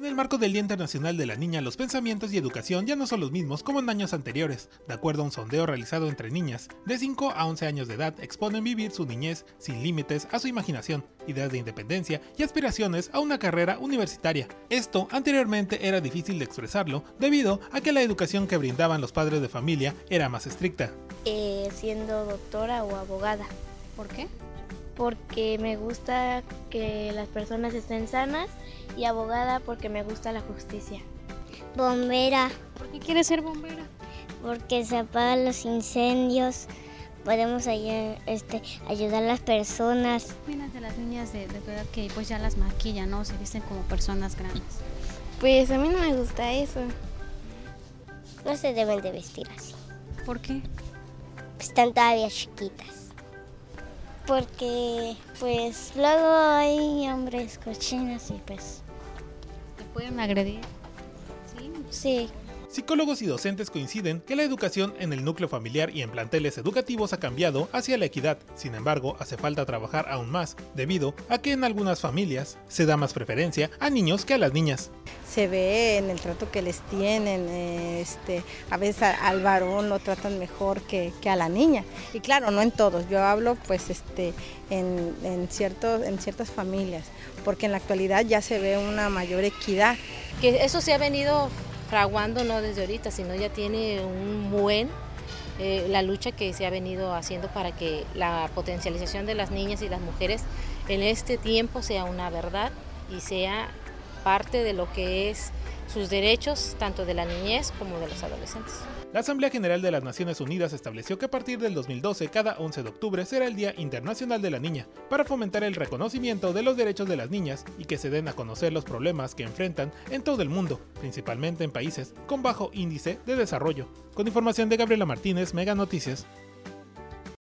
En el marco del Día Internacional de la Niña, los pensamientos y educación ya no son los mismos como en años anteriores. De acuerdo a un sondeo realizado entre niñas, de 5 a 11 años de edad exponen vivir su niñez sin límites a su imaginación, ideas de independencia y aspiraciones a una carrera universitaria. Esto anteriormente era difícil de expresarlo debido a que la educación que brindaban los padres de familia era más estricta. Eh, siendo doctora o abogada. ¿Por qué? Porque me gusta que las personas estén sanas y abogada porque me gusta la justicia. Bombera, ¿Por qué quieres ser bombera? porque se apagan los incendios, podemos ayu- este, ayudar a las personas. ¿Qué opinas de las niñas de, de tu edad que pues ya las maquillan, ¿no? Se visten como personas grandes. Pues a mí no me gusta eso. No se deben de vestir así, ¿Por qué? están todavía chiquitas. Porque pues luego hay hombres cochinos y pues ¿Te pueden agredir? Sí. sí. Psicólogos y docentes coinciden que la educación en el núcleo familiar y en planteles educativos ha cambiado hacia la equidad. Sin embargo, hace falta trabajar aún más, debido a que en algunas familias se da más preferencia a niños que a las niñas. se ve en el trato que les tienen, este, a veces al varón lo tratan mejor que, que a la niña. Y claro, no en todos, yo hablo pues este, en, en, ciertos, en ciertas familias, porque en la actualidad ya se ve una mayor equidad. que eso se ha venido fraguando no desde ahorita, sino ya tiene un buen eh, la lucha que se ha venido haciendo para que la potencialización de las niñas y las mujeres en este tiempo sea una verdad y sea parte de lo que es sus derechos, tanto de la niñez como de los adolescentes. La Asamblea General de las Naciones Unidas estableció que a partir del 2012 cada 11 de octubre será el Día Internacional de la Niña, para fomentar el reconocimiento de los derechos de las niñas y que se den a conocer los problemas que enfrentan en todo el mundo, principalmente en países con bajo índice de desarrollo. Con información de Gabriela Martínez, Mega Noticias.